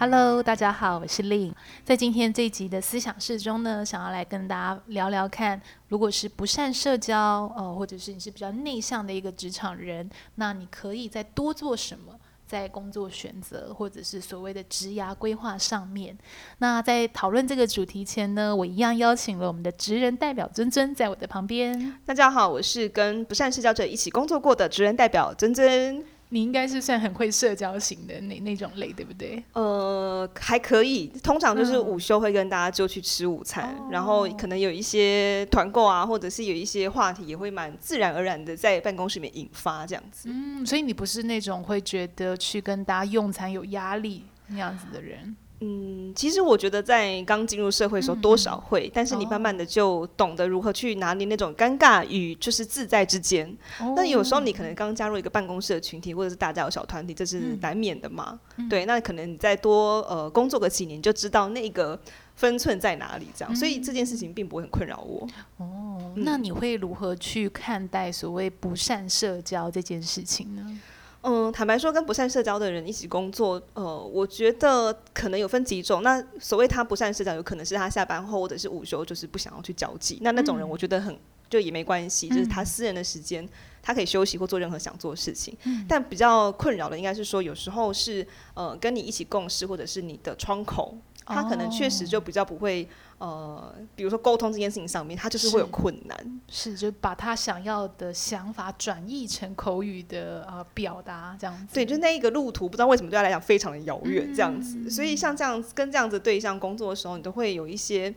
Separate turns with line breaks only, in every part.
Hello，大家好，我是令。在今天这一集的思想室中呢，想要来跟大家聊聊看，如果是不善社交，呃，或者是你是比较内向的一个职场人，那你可以再多做什么，在工作选择或者是所谓的职涯规划上面。那在讨论这个主题前呢，我一样邀请了我们的职人代表尊尊在我的旁边。
大家好，我是跟不善社交者一起工作过的职人代表尊尊。
你应该是算很会社交型的那那种类，对不对？
呃，还可以。通常就是午休会跟大家就去吃午餐，嗯、然后可能有一些团购啊，或者是有一些话题，也会蛮自然而然的在办公室里面引发这样子。
嗯，所以你不是那种会觉得去跟大家用餐有压力那样子的人。
嗯，其实我觉得在刚进入社会的时候多少会，嗯、但是你慢慢的就懂得如何去拿捏那种尴尬与就是自在之间。那、哦、有时候你可能刚加入一个办公室的群体，或者是大家有小团体，这是难免的嘛。嗯、对，那可能你再多呃工作个几年，就知道那个分寸在哪里，这样。嗯、所以这件事情并不会很困扰我。
哦，那你会如何去看待所谓不善社交这件事情呢？
嗯，坦白说，跟不善社交的人一起工作，呃，我觉得可能有分几种。那所谓他不善社交，有可能是他下班后或者是午休，就是不想要去交际。那那种人，我觉得很就也没关系，嗯、就是他私人的时间，他可以休息或做任何想做的事情。嗯、但比较困扰的，应该是说，有时候是呃，跟你一起共事，或者是你的窗口。他可能确实就比较不会，呃，比如说沟通这件事情上面，他就是会有困难，
是，是就把他想要的想法转译成口语的呃表达这样子。
对，就那一个路途，不知道为什么对他来讲非常的遥远这样子。嗯、所以像这样子跟这样子对象工作的时候，你都会有一些。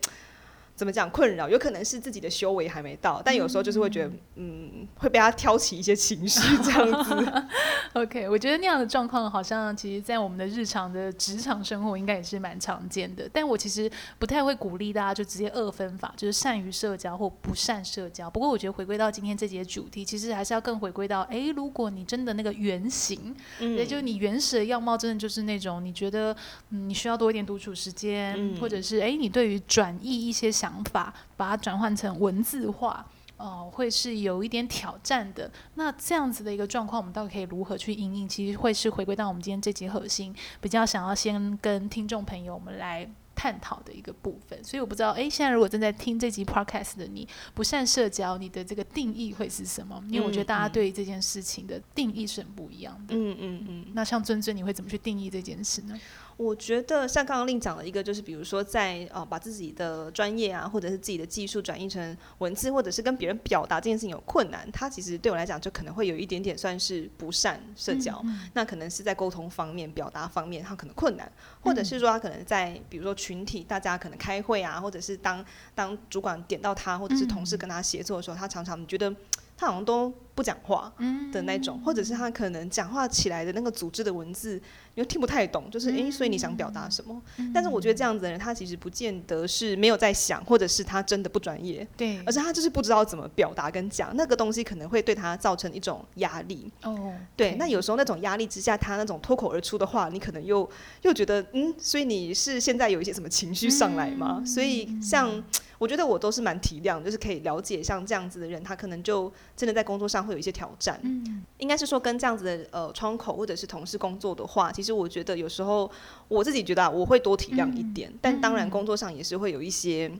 怎么讲困扰？有可能是自己的修为还没到，但有时候就是会觉得，嗯，嗯，会被他挑起一些情绪 这样子。
OK，我觉得那样的状况好像其实，在我们的日常的职场生活应该也是蛮常见的。但我其实不太会鼓励大家就直接二分法，就是善于社交或不善社交。不过我觉得回归到今天这节主题，其实还是要更回归到，哎，如果你真的那个原型，也、嗯、就是你原始的样貌，真的就是那种你觉得，嗯，你需要多一点独处时间，嗯、或者是哎，你对于转译一些。想法把它转换成文字化，呃，会是有一点挑战的。那这样子的一个状况，我们到底可以如何去应应？其实会是回归到我们今天这集核心，比较想要先跟听众朋友们来探讨的一个部分。所以我不知道，诶，现在如果正在听这集 podcast 的你，不善社交，你的这个定义会是什么？因为我觉得大家对这件事情的定义是很不一样的。嗯嗯嗯。那像尊尊，你会怎么去定义这件事呢？
我觉得像刚刚另讲了一个，就是比如说在呃把自己的专业啊，或者是自己的技术转译成文字，或者是跟别人表达这件事情有困难，他其实对我来讲就可能会有一点点算是不善社交。嗯嗯、那可能是在沟通方面、表达方面，他可能困难，或者是说他可能在比如说群体大家可能开会啊，或者是当当主管点到他，或者是同事跟他协作的时候，他常常觉得他好像都不讲话的那种，或者是他可能讲话起来的那个组织的文字你。又听不太懂，就是诶、欸，所以你想表达什么？嗯、但是我觉得这样子的人，他其实不见得是没有在想，或者是他真的不专业，
对，
而是他就是不知道怎么表达跟讲那个东西，可能会对他造成一种压力。哦，对，那有时候那种压力之下，他那种脱口而出的话，你可能又又觉得，嗯，所以你是现在有一些什么情绪上来吗？嗯、所以像我觉得我都是蛮体谅，就是可以了解像这样子的人，他可能就真的在工作上会有一些挑战。嗯，应该是说跟这样子的呃窗口或者是同事工作的话，其实我觉得有时候我自己觉得啊，我会多体谅一点，嗯、但当然工作上也是会有一些，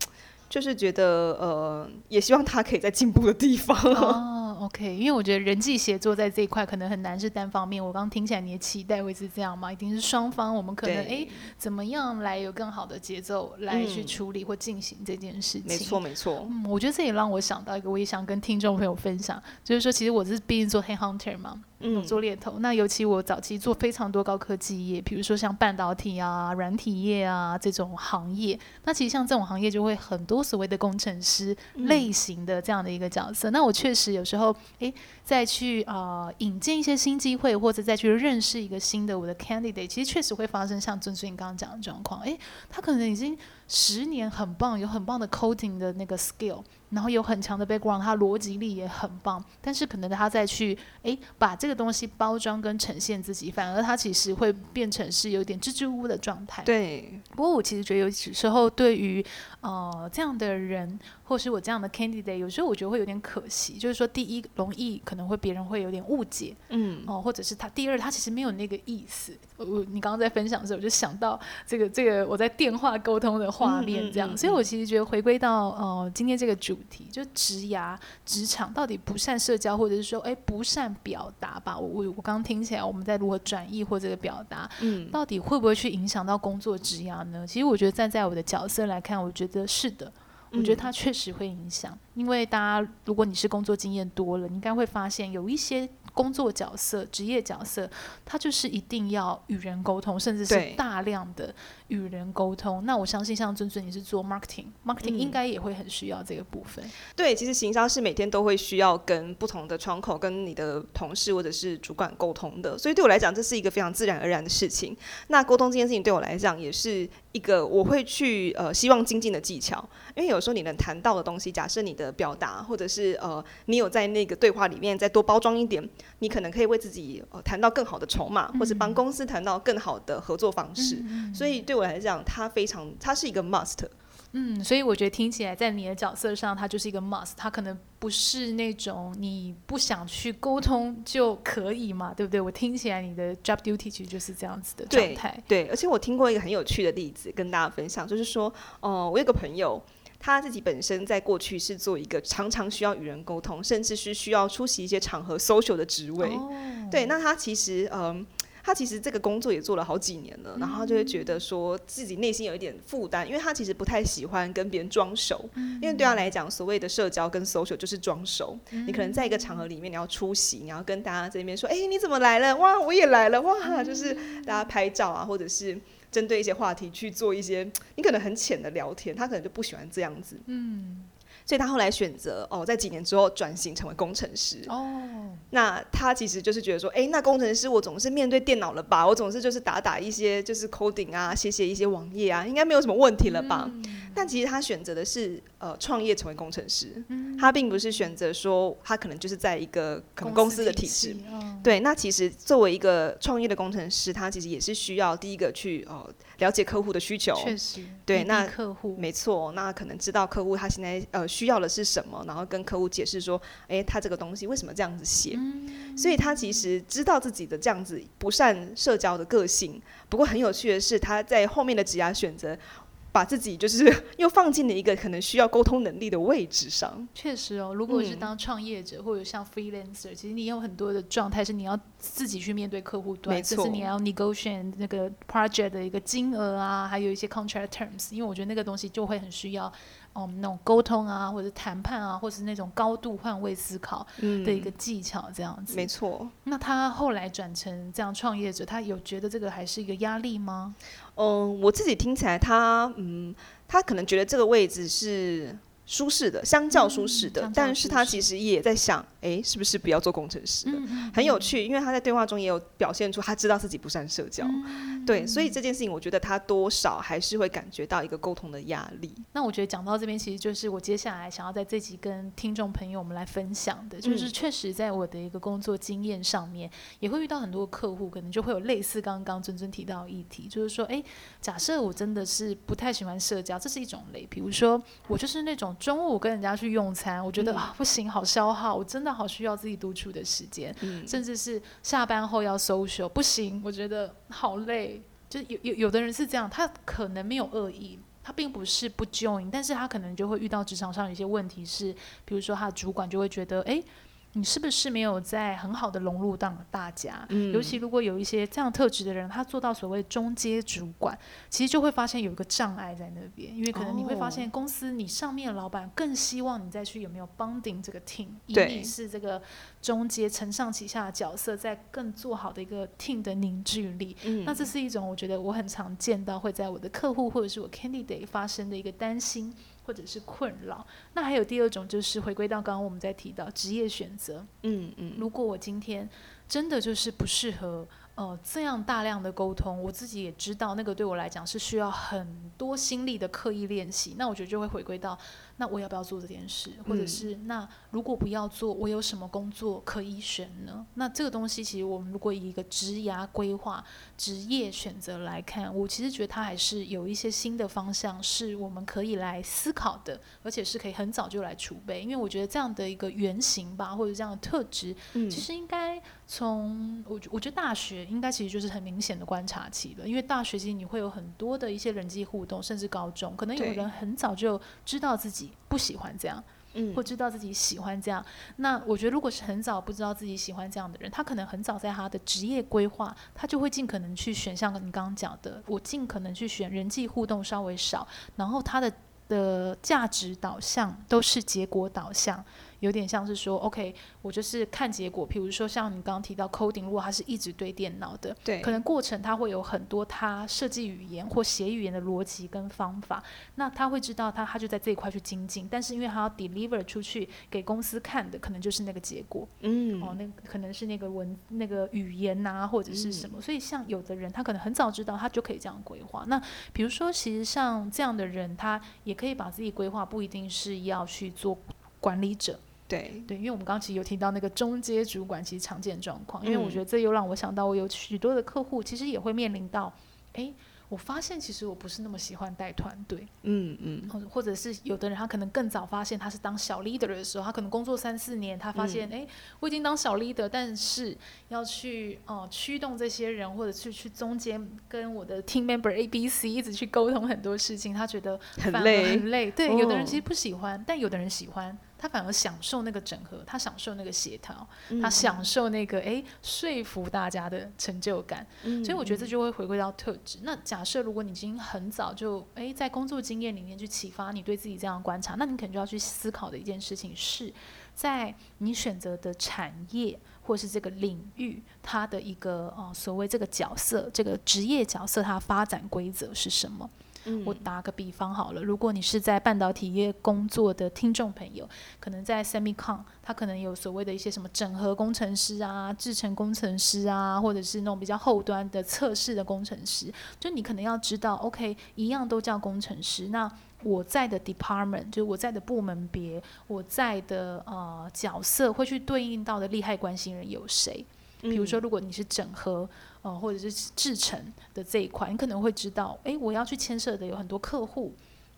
就是觉得呃，也希望他可以在进步的地方。哦
OK，因为我觉得人际协作在这一块可能很难是单方面。我刚刚听起来你的期待会是这样吗？一定是双方，我们可能哎，怎么样来有更好的节奏来去处理或进行这件事情？
没错、嗯，没错。
嗯，我觉得这也让我想到一个，我也想跟听众朋友分享，就是说，其实我是毕竟做 headhunter 嘛。嗯，做猎头，那尤其我早期做非常多高科技业，比如说像半导体啊、软体业啊这种行业。那其实像这种行业就会很多所谓的工程师类型的这样的一个角色。嗯、那我确实有时候，诶，再去啊、引进一些新机会，或者再去认识一个新的我的 candidate，其实确实会发生像尊尊你刚刚讲的状况。诶，他可能已经十年很棒，有很棒的 coding 的那个 skill。然后有很强的 background，他逻辑力也很棒，但是可能他再去诶把这个东西包装跟呈现自己，反而他其实会变成是有点支支吾吾的状态。
对，
不过我其实觉得有时候对于呃这样的人，或是我这样的 candidate，有时候我觉得会有点可惜，就是说第一容易可能会别人会有点误解，嗯，哦、呃，或者是他第二他其实没有那个意思。我你刚刚在分享的时候，我就想到这个这个我在电话沟通的画面这样，嗯嗯嗯嗯、所以我其实觉得回归到呃今天这个主题，就职涯职场到底不善社交，或者是说哎不善表达吧？我我我刚刚听起来我们在如何转译或这个表达，嗯，到底会不会去影响到工作职涯呢？其实我觉得站在我的角色来看，我觉得是的，我觉得它确实会影响，因为大家如果你是工作经验多了，你应该会发现有一些。工作角色、职业角色，它就是一定要与人沟通，甚至是大量的与人沟通。那我相信，像尊尊你是做 marketing，marketing 应该也会很需要这个部分。
对，其实行销是每天都会需要跟不同的窗口、跟你的同事或者是主管沟通的，所以对我来讲，这是一个非常自然而然的事情。那沟通这件事情对我来讲，也是一个我会去呃希望精进的技巧，因为有时候你能谈到的东西，假设你的表达或者是呃你有在那个对话里面再多包装一点。你可能可以为自己呃谈到更好的筹码，或者帮公司谈到更好的合作方式。嗯、所以对我来讲，它非常，它是一个 must。
嗯，所以我觉得听起来，在你的角色上，它就是一个 must。它可能不是那种你不想去沟通就可以嘛，对不对？我听起来你的 job duty 其实就是这样子的状态。
对，而且我听过一个很有趣的例子，跟大家分享，就是说，哦、呃，我有个朋友。他自己本身在过去是做一个常常需要与人沟通，甚至是需要出席一些场合 social 的职位。Oh. 对，那他其实嗯，他其实这个工作也做了好几年了，然后他就会觉得说自己内心有一点负担，因为他其实不太喜欢跟别人装熟，因为对他来讲，所谓的社交跟 social 就是装熟。你可能在一个场合里面你要出席，你要跟大家在那边说，哎，你怎么来了？哇，我也来了，哇，就是大家拍照啊，或者是。针对一些话题去做一些，你可能很浅的聊天，他可能就不喜欢这样子。嗯，所以他后来选择哦，在几年之后转型成为工程师。哦，那他其实就是觉得说，哎，那工程师我总是面对电脑了吧？我总是就是打打一些就是 coding 啊，写写一些网页啊，应该没有什么问题了吧？嗯，但其实他选择的是呃创业成为工程师，嗯，他并不是选择说他可能就是在一个可能公司的体制。对，那其实作为一个创业的工程师，他其实也是需要第一个去呃了解客户的需求，确实，对，那客户没错，那可能知道客户他现在呃需要的是什么，然后跟客户解释说，哎，他这个东西为什么这样子写，嗯，所以他其实知道自己的这样子不善社交的个性。不过很有趣的是，他在后面的职涯选择。把自己就是 又放进了一个可能需要沟通能力的位置上。确
实哦，如果是当创业者、嗯、或者像 freelancer，其实你有很多的状态是你要自己去面对客户端，就是你要 negotiate 那个 project 的一个金额啊，还有一些 contract terms，因为我觉得那个东西就会很需要。哦，那种沟通啊，或者谈判啊，或者是那种高度换位思考的一个技巧，这样子。
嗯、没错。
那他后来转成这样创业者，他有觉得这个还是一个压力吗？
嗯，我自己听起来他，他嗯，他可能觉得这个位置是。舒适的，相较舒适的，嗯、但是他其实也在想，哎，是不是不要做工程师的？很有趣，因为他在对话中也有表现出他知道自己不善社交，嗯、对，所以这件事情我觉得他多少还是会感觉到一个沟通的压力。
那我觉得讲到这边，其实就是我接下来想要在这集跟听众朋友我们来分享的，就是确实在我的一个工作经验上面，也会遇到很多客户，可能就会有类似刚刚尊尊提到的议题，就是说，哎，假设我真的是不太喜欢社交，这是一种类，比如说我就是那种。中午跟人家去用餐，我觉得、嗯、啊不行，好消耗，我真的好需要自己独处的时间，嗯、甚至是下班后要 social，不行，我觉得好累。就有有有的人是这样，他可能没有恶意，他并不是不 join，但是他可能就会遇到职场上有一些问题是，是比如说他的主管就会觉得，哎。你是不是没有在很好的融入到大家？嗯、尤其如果有一些这样特质的人，他做到所谓中阶主管，其实就会发现有一个障碍在那边，因为可能你会发现公司你上面的老板更希望你再去有没有 bonding 这个 team，以你是这个中阶承上启下的角色，在更做好的一个 team 的凝聚力。嗯、那这是一种我觉得我很常见到会在我的客户或者是我 candidate 发生的一个担心。或者是困扰，那还有第二种，就是回归到刚刚我们在提到职业选择。嗯嗯，如果我今天真的就是不适合呃这样大量的沟通，我自己也知道那个对我来讲是需要很多心力的刻意练习。那我觉得就会回归到那我要不要做这件事？或者是那如果不要做，我有什么工作可以选呢？那这个东西其实我们如果以一个职涯规划、职业选择来看，我其实觉得它还是有一些新的方向是我们可以来思考的，而且是可以很早就来储备。因为我觉得这样的一个原型吧，或者这样的特质，其实应该从我我觉得大学应该其实就是很明显的观察期了。因为大学其实你会有很多的一些人际互动，甚至高中可能有人很早就知道自己不喜欢这样，嗯，或知道自己喜欢这样。那我觉得，如果是很早不知道自己喜欢这样的人，他可能很早在他的职业规划，他就会尽可能去选像你刚刚讲的，我尽可能去选人际互动稍微少，然后他的的价值导向都是结果导向。有点像是说，OK，我就是看结果。比如说，像你刚刚提到 coding，如果他是一直对电脑的，对，可能过程他会有很多他设计语言或写语言的逻辑跟方法。那他会知道他他就在这一块去精进。但是因为他要 deliver 出去给公司看的，可能就是那个结果。嗯，哦，那可能是那个文那个语言呐、啊，或者是什么。嗯、所以像有的人，他可能很早知道，他就可以这样规划。那比如说，其实像这样的人，他也可以把自己规划，不一定是要去做管理者。对。对，因为我们刚刚其实有提到那个中阶主管其实常见状况，因为我觉得这又让我想到，我有许多的客户其实也会面临到，哎，我发现其实我不是那么喜欢带团队，嗯嗯，或或者是有的人他可能更早发现他是当小 leader 的时候，他可能工作三四年，他发现哎、嗯，我已经当小 leader，但是要去哦、呃、驱动这些人，或者是去中间跟我的 team member A B C 一直去沟通很多事情，他觉得很累很累。对、哦，有的人其实不喜欢，但有的人喜欢。他反而享受那个整合，他享受那个协调、嗯，他享受那个诶说服大家的成就感、嗯。所以我觉得这就会回归到特质。那假设如果你已经很早就诶在工作经验里面去启发你对自己这样的观察，那你可能就要去思考的一件事情是，在你选择的产业或是这个领域，它的一个呃所谓这个角色，这个职业角色，它发展规则是什么？我打个比方好了，如果你是在半导体业工作的听众朋友，可能在 Semicon，他可能有所谓的一些什么整合工程师啊、制程工程师啊，或者是那种比较后端的测试的工程师，就你可能要知道，OK，一样都叫工程师。那我在的 department，就是我在的部门别，我在的呃角色会去对应到的利害关系人有谁？比如说，如果你是整合。哦，或者是制程的这一块，你可能会知道，诶，我要去牵涉的有很多客户，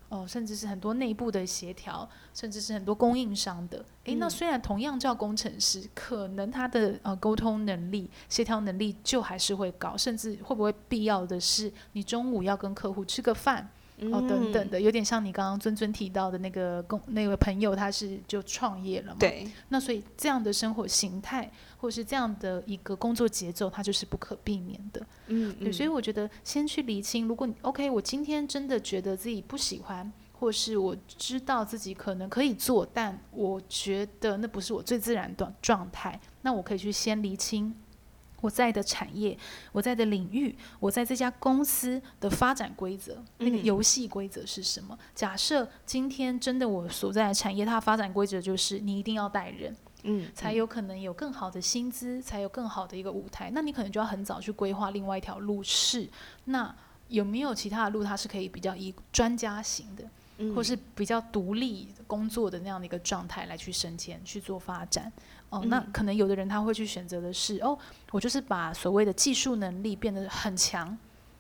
哦，甚至是很多内部的协调，甚至是很多供应商的。诶，那虽然同样叫工程师，可能他的呃沟通能力、协调能力就还是会高，甚至会不会必要的是，你中午要跟客户吃个饭。哦，等等的，有点像你刚刚尊尊提到的那个工那位朋友，他是就创业了嘛？对。那所以这样的生活形态，或是这样的一个工作节奏，它就是不可避免的。嗯，对。所以我觉得先去厘清，如果你 OK，我今天真的觉得自己不喜欢，或是我知道自己可能可以做，但我觉得那不是我最自然的状态，那我可以去先厘清。我在的产业，我在的领域，我在这家公司的发展规则，那个游戏规则是什么？假设今天真的我所在的产业，它的发展规则就是你一定要带人，嗯，才有可能有更好的薪资，才有更好的一个舞台。那你可能就要很早去规划另外一条路是，那有没有其他的路，它是可以比较以专家型的，或是比较独立工作的那样的一个状态来去升迁去做发展？哦，那可能有的人他会去选择的是，哦，我就是把所谓的技术能力变得很强，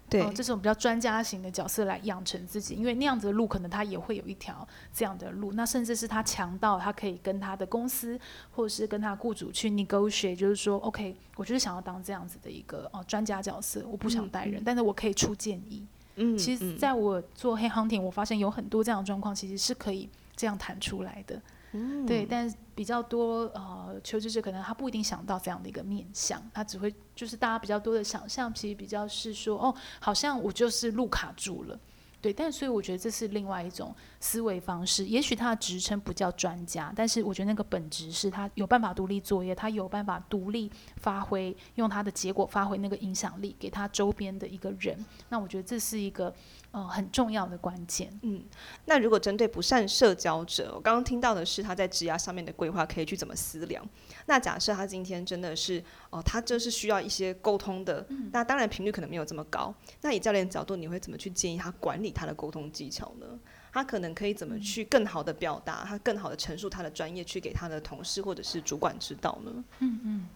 对，哦，这种比较专家型的角色来养成自己，因为那样子的路可能他也会有一条这样的路，那甚至是他强到他可以跟他的公司或者是跟他雇主去 negotiate，就是说，OK，我就是想要当这样子的一个哦专家角色，我不想带人，嗯，但是我可以出建议。嗯，其实在我做 headhunting，我发现有很多这样的状况，其实是可以这样谈出来的。嗯，对，但比较多呃，求职者可能他不一定想到这样的一个面向，他只会就是大家比较多的想象，其实比较是说，哦，好像我就是路卡住了。对，但所以我觉得这是另外一种思维方式。也许他的职称不叫专家，但是我觉得那个本质是他有办法独立作业，他有办法独立发挥，用他的结果发挥那个影响力给他周边的一个人。那我觉得这是一个呃很重要的关键。嗯，
那如果针对不善社交者，我刚刚听到的是他在职涯上面的规划可以去怎么思量。那假设他今天真的是哦，他就是需要一些沟通的，嗯、那当然频率可能没有这么高。那以教练角度，你会怎么去建议他管理他的沟通技巧呢？他可能可以怎么去更好的表达，他更好的陈述他的专业，去给他的同事或者是主管知道呢？
嗯嗯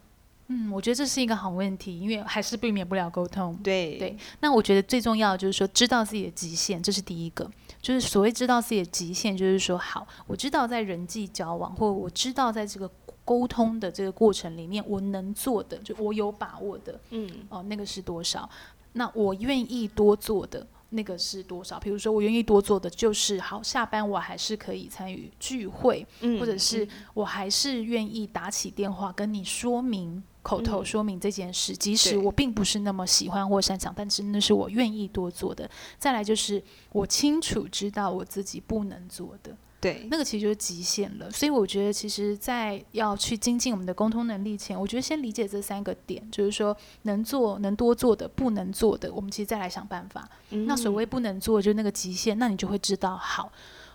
嗯，我觉得这是一个好问题，因为还是避免不了沟通。
对
对，那我觉得最重要的就是说，知道自己的极限，这是第一个。就是所谓知道自己的极限，就是说，好，我知道在人际交往，或我知道在这个沟通的这个过程里面，我能做的，就我有把握的，嗯，哦、呃，那个是多少？那我愿意多做的那个是多少？比如说，我愿意多做的就是，好，下班我还是可以参与聚会，嗯，或者是我还是愿意打起电话跟你说明。口头说明这件事，嗯、即使我并不是那么喜欢或擅长，但是那是我愿意多做的。再来就是我清楚知道我自己不能做的，
对，
那个其实就是极限了。所以我觉得，其实，在要去精进我们的沟通能力前，我觉得先理解这三个点，就是说能做、能多做的，不能做的，我们其实再来想办法。嗯、那所谓不能做，就是那个极限，那你就会知道，好，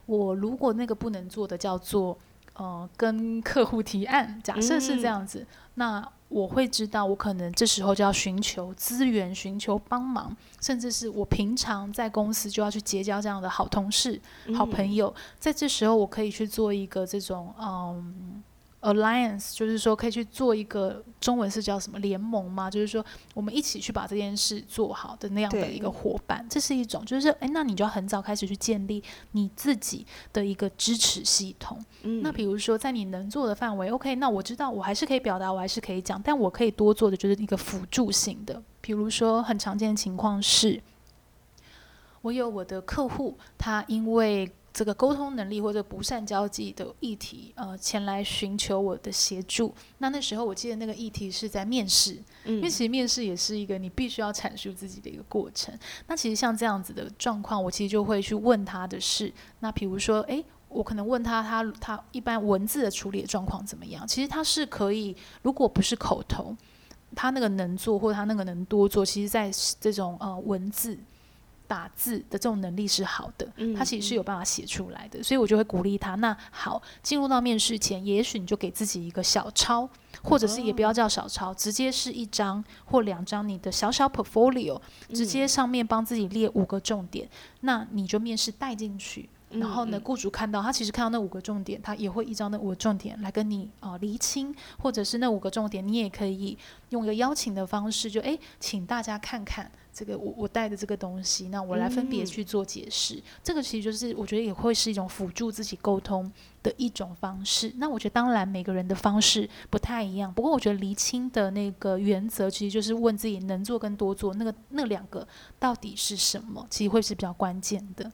我如果那个不能做的叫做呃，跟客户提案，假设是这样子，嗯、那。我会知道，我可能这时候就要寻求资源，寻求帮忙，甚至是我平常在公司就要去结交这样的好同事、好朋友，在这时候我可以去做一个这种嗯。Alliance 就是说可以去做一个中文是叫什么联盟吗？就是说我们一起去把这件事做好的那样的一个伙伴，这是一种。就是哎，那你就要很早开始去建立你自己的一个支持系统。嗯，那比如说在你能做的范围，OK，那我知道我还是可以表达，我还是可以讲，但我可以多做的就是一个辅助性的。比如说很常见的情况是，我有我的客户，他因为。这个沟通能力或者不善交际的议题，呃，前来寻求我的协助。那那时候我记得那个议题是在面试，嗯，因为其实面试也是一个你必须要阐述自己的一个过程。那其实像这样子的状况，我其实就会去问他的是，那比如说，诶，我可能问他，他他一般文字的处理的状况怎么样？其实他是可以，如果不是口头，他那个能做或者他那个能多做，其实在这种呃文字。打字的这种能力是好的，他其实是有办法写出来的，所以我就会鼓励他。那好，进入到面试前，也许你就给自己一个小抄，或者是也不要叫小抄，直接是一张或两张你的小小 portfolio，直接上面帮自己列五个重点，那你就面试带进去。然后呢，雇主看到他其实看到那五个重点，他也会依照那五个重点来跟你啊、呃、厘清，或者是那五个重点，你也可以用一个邀请的方式，就哎，请大家看看这个我我带的这个东西，那我来分别去做解释。嗯、这个其实就是我觉得也会是一种辅助自己沟通的一种方式。那我觉得当然每个人的方式不太一样，不过我觉得厘清的那个原则其实就是问自己能做跟多做那个那两个到底是什么，其实会是比较关键的。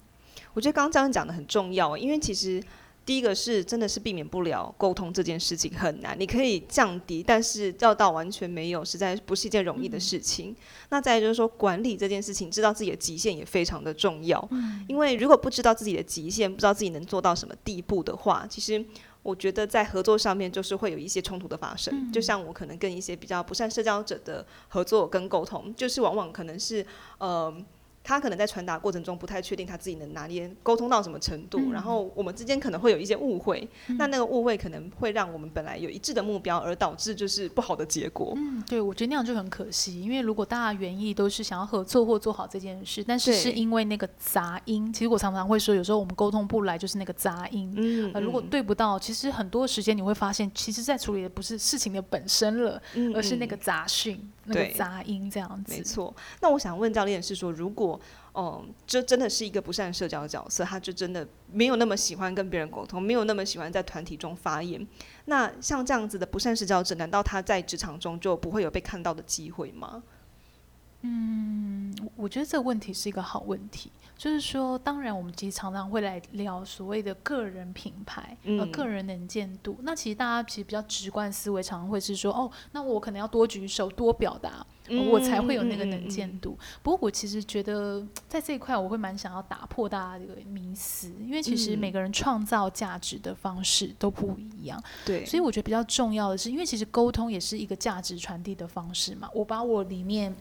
我觉得刚刚这样讲的很重要，因为其实第一个是真的是避免不了沟通这件事情很难，你可以降低，但是要到完全没有，实在不是一件容易的事情。嗯、那再就是说管理这件事情，知道自己的极限也非常的重要，嗯、因为如果不知道自己的极限，不知道自己能做到什么地步的话，其实我觉得在合作上面就是会有一些冲突的发生。嗯、就像我可能跟一些比较不善社交者的合作跟沟通，就是往往可能是呃。他可能在传达过程中不太确定他自己能拿捏沟通到什么程度，嗯、然后我们之间可能会有一些误会，嗯、那那个误会可能会让我们本来有一致的目标，而导致就是不好的结果。嗯，
对，我觉得那样就很可惜，因为如果大家原意都是想要合作或做好这件事，但是是因为那个杂音，其实我常常会说，有时候我们沟通不来就是那个杂音。嗯，呃、如果对不到，其实很多时间你会发现，其实在处理的不是事情的本身了，嗯、而是那个杂讯、那个杂音这样子。
没错。那我想问教练是说，如果哦，这真的是一个不善社交的角色，他就真的没有那么喜欢跟别人沟通，没有那么喜欢在团体中发言。那像这样子的不善社交者，难道他在职场中就不会有被看到的机会吗？
嗯，我觉得这个问题是一个好问题。就是说，当然我们其实常常会来聊所谓的个人品牌，呃，个人能见度。那其实大家其实比较直观思维，常常会是说，哦，那我可能要多举手、多表达，我才会有那个能见度。不过我其实觉得在这一块，我会蛮想要打破大家这个迷思，因为其实每个人创造价值的方式都不一样。对，所以我觉得比较重要的是，因为其实沟通也是一个价值传递的方式嘛。我把我里面。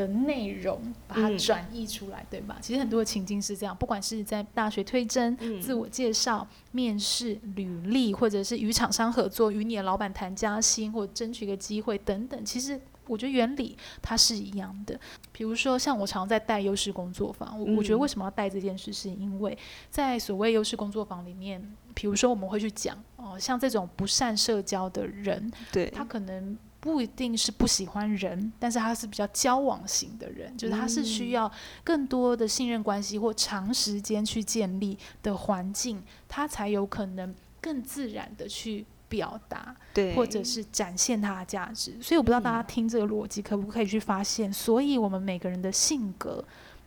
的内容把它转译出来，嗯、对吧？其实很多的情境是这样，不管是在大学推甄、嗯、自我介绍、面试、履历，或者是与厂商合作、与你的老板谈加薪或争取一个机会等等，其实我觉得原理它是一样的。比如说，像我常在带优势工作坊，我我觉得为什么要带这件事，是因为在所谓优势工作坊里面，比如说我们会去讲哦，像这种不善社交的人，
对，
他可能。不一定是不喜欢人，但是他是比较交往型的人，就是他是需要更多的信任关系或长时间去建立的环境，他才有可能更自然的去表达，
对，
或者是展现他的价值。所以我不知道大家听这个逻辑可不可以去发现，所以我们每个人的性格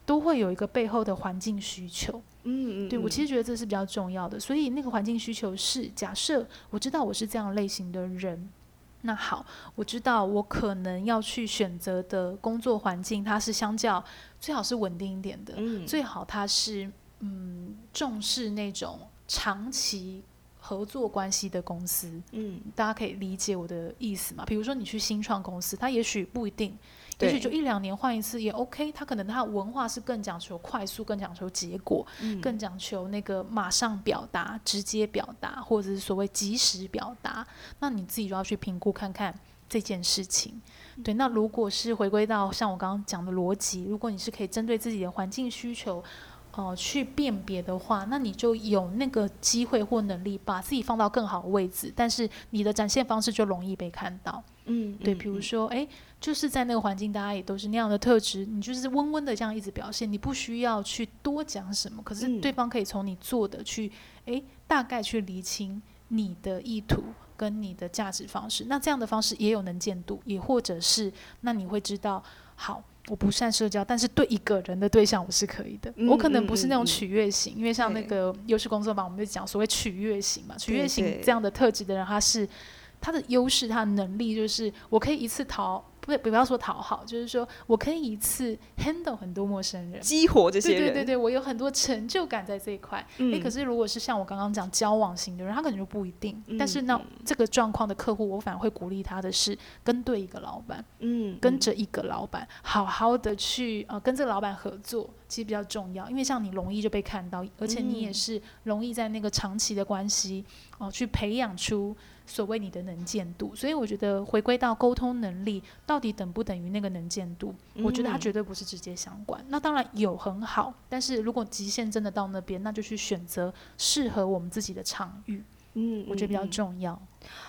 都会有一个背后的环境需求。
嗯嗯，
对，我其实觉得这是比较重要的。所以那个环境需求是，假设我知道我是这样类型的人。那好，我知道我可能要去选择的工作环境，它是相较最好是稳定一点的，
嗯、
最好它是嗯重视那种长期合作关系的公司。嗯，大家可以理解我的意思嘛？比如说你去新创公司，它也许不一定。也许就一两年换一次也 OK，他可能他的文化是更讲求快速，更讲求结果，
嗯、
更讲求那个马上表达、直接表达，或者是所谓及时表达。那你自己就要去评估看看这件事情。对，那如果是回归到像我刚刚讲的逻辑，如果你是可以针对自己的环境需求，呃，去辨别的话，那你就有那个机会或能力把自己放到更好的位置，但是你的展现方式就容易被看到。
嗯，
对，比如说，哎，就是在那个环境，大家也都是那样的特质，你就是温温的这样一直表现，你不需要去多讲什么，可是对方可以从你做的去，哎，大概去厘清你的意图跟你的价值方式。那这样的方式也有能见度，也或者是，那你会知道，好，我不善社交，但是对一个人的对象我是可以的，
嗯、
我可能不是那种取悦型，
嗯、
因为像那个优势工作坊，我们就讲所谓取悦型嘛，取悦型这样的特质的人，他是。他的优势，他的能力就是我可以一次讨。不，不要说讨好，就是说我可以一次 handle 很多陌生人，
激活这些人。
对对对对，我有很多成就感在这一块。嗯，可是如果是像我刚刚讲交往型的人，他可能就不一定。嗯、但是那这个状况的客户，我反而会鼓励他的是跟对一个老板，嗯，跟着一个老板，好好的去呃跟这个老板合作，其实比较重要。因为像你容易就被看到，而且你也是容易在那个长期的关系哦、呃、去培养出所谓你的能见度。所以我觉得回归到沟通能力。到底等不等于那个能见度？我觉得它绝对不是直接相关。嗯、那当然有很好，但是如果极限真的到那边，那就去选择适合我们自己的场域。嗯，我觉得比较重要。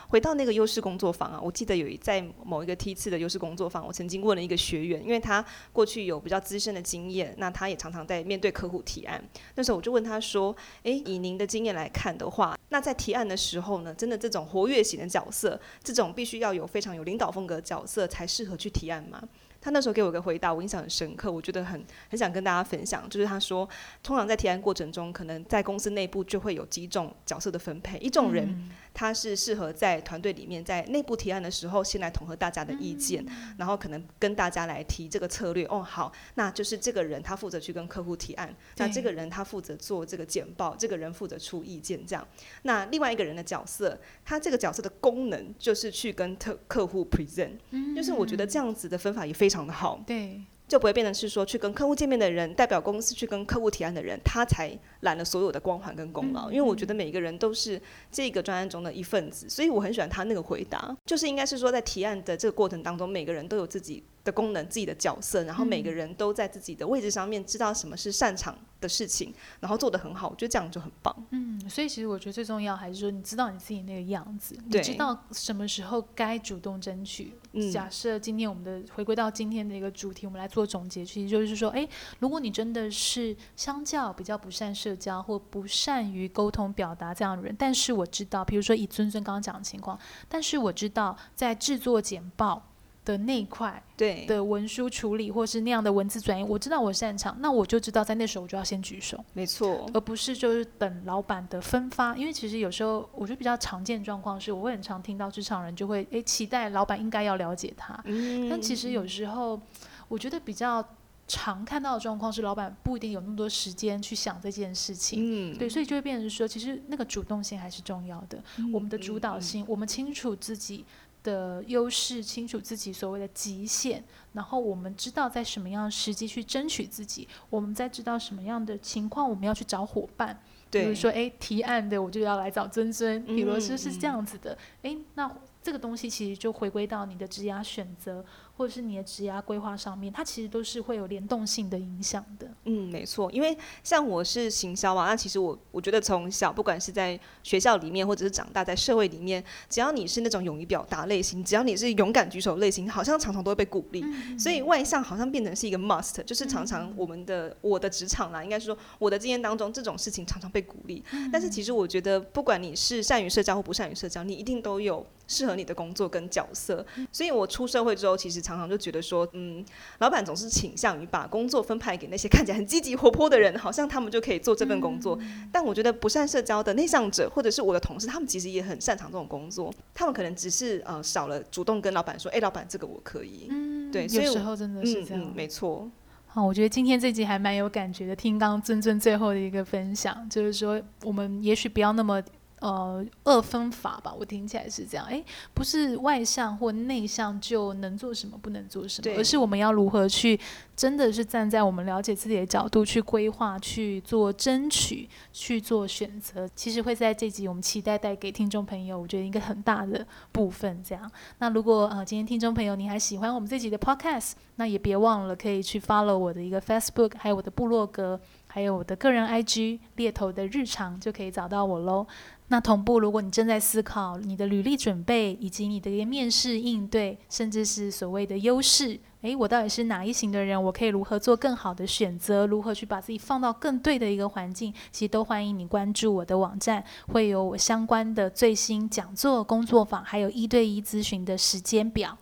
回到那个优势工作坊啊，我记得有一在某一个梯次的优势工作坊，我曾经问了一个学员，因为他过去有比较资深的经验，那他也常常在面对客户提案。那时候我就问他说：“诶，以您的经验来看的话，那在提案的时候呢，真的这种活跃型的角色，这种必须要有非常有领导风格的角色才适合去提案吗？”他那时候给我个回答，我印象很深刻，我觉得很很想跟大家分享。就是他说，通常在提案过程中，可能在公司内部就会有几种角色的分配。一种人，他是适合在团队里面，在内部提案的时候，先来统合大家的意见，然后可能跟大家来提这个策略。哦，好，那就是这个人他负责去跟客户提案，那这个人他负责做这个简报，这个人负责出意见，这样。那另外一个人的角色，他这个角色的功能就是去跟特客户 present，就是我觉得这样子的分法也非常。非常的好，
对，
就不会变成是说去跟客户见面的人，代表公司去跟客户提案的人，他才揽了所有的光环跟功劳。嗯、因为我觉得每一个人都是这个专案中的一份子，所以我很喜欢他那个回答，就是应该是说在提案的这个过程当中，每个人都有自己的功能、自己的角色，然后每个人都在自己的位置上面知道什么是擅长的事情，然后做得很好，我觉得这样就很棒。
嗯，所以其实我觉得最重要还是说，你知道你自己那个样子，你知道什么时候该主动争取。
嗯、
假设今天我们的回归到今天的一个主题，我们来做总结，其实就是说，诶，如果你真的是相较比较不善社交或不善于沟通表达这样的人，但是我知道，比如说以尊尊刚刚讲的情况，但是我知道在制作简报。的那一块
对。
的文书处理，或是那样的文字转译，我知道我擅长，那我就知道在那时候我就要先举手，
没错，
而不是就是等老板的分发，因为其实有时候我觉得比较常见状况是，我会很常听到职场人就会诶期待老板应该要了解他，
嗯，
但其实有时候我觉得比较常看到的状况是，老板不一定有那么多时间去想这件事情，
嗯，
对，所以就会变成说，其实那个主动性还是重要的，
嗯，
我们的主导性，
嗯，
我们清楚自己。的优势，清楚自己所谓的极限，然后我们知道在什么样的时机去争取自己，我们在知道什么样的情况我们要去找伙伴，
对，
比如说哎提案的我就要来找尊尊，比如说是这样子的，哎、嗯、那这个东西其实就回归到你的职涯选择。或者是你的职涯规划上面，它其实都是会有联动性的影响的。
嗯，没错，因为像我是行销嘛，那其实我我觉得从小不管是在学校里面，或者是长大在社会里面，只要你是那种勇于表达类型，只要你是勇敢举手类型，好像常常都会被鼓励。嗯、所以外向好像变成是一个 must，就是常常我们的、嗯、我的职场啦，应该是说我的经验当中，这种事情常常被鼓励。嗯、但是其实我觉得，不管你是善于社交或不善于社交，你一定都有适合你的工作跟角色。嗯、所以我出社会之后，其实常常就觉得说，嗯，老板总是倾向于把工作分派给那些看起来很积极活泼的人，好像他们就可以做这份工作。嗯、但我觉得不善社交的内向者，或者是我的同事，他们其实也很擅长这种工作。他们可能只是呃少了主动跟老板说，哎，老板这个我可以。嗯，对，所以
有时候真的是这样，
嗯嗯、没错。
好，我觉得今天这集还蛮有感觉的。听刚刚尊尊最后的一个分享，就是说我们也许不要那么。呃，二分法吧，我听起来是这样。哎，不是外向或内向就能做什么，不能做什么，而是我们要如何去，真的是站在我们了解自己的角度去规划、去做争取、去做选择。其实会在这集我们期待带给听众朋友，我觉得一个很大的部分。这样，那如果呃今天听众朋友你还喜欢我们这集的 Podcast，那也别忘了可以去 follow 我的一个 Facebook，还有我的部落格。还有我的个人 IG 猎头的日常就可以找到我喽。那同步，如果你正在思考你的履历准备，以及你的一个面试应对，甚至是所谓的优势，诶，我到底是哪一型的人？我可以如何做更好的选择？如何去把自己放到更对的一个环境？其实都欢迎你关注我的网站，会有我相关的最新讲座、工作坊，还有一对一咨询的时间表。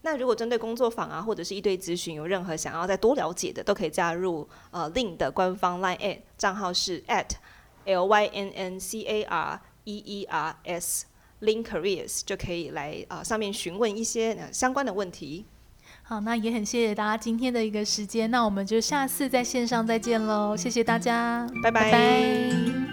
那如果针对工作坊啊，或者是一对咨询，有任何想要再多了解的，都可以加入呃 Lynne 的官方 Line@ 账号是 at l y n n c a r e e r s Lynne Careers 就可以来啊、呃、上面询问一些、呃、相关的问题。
好，那也很谢谢大家今天的一个时间，那我们就下次在线上再见喽，谢谢大家，
拜拜。拜拜。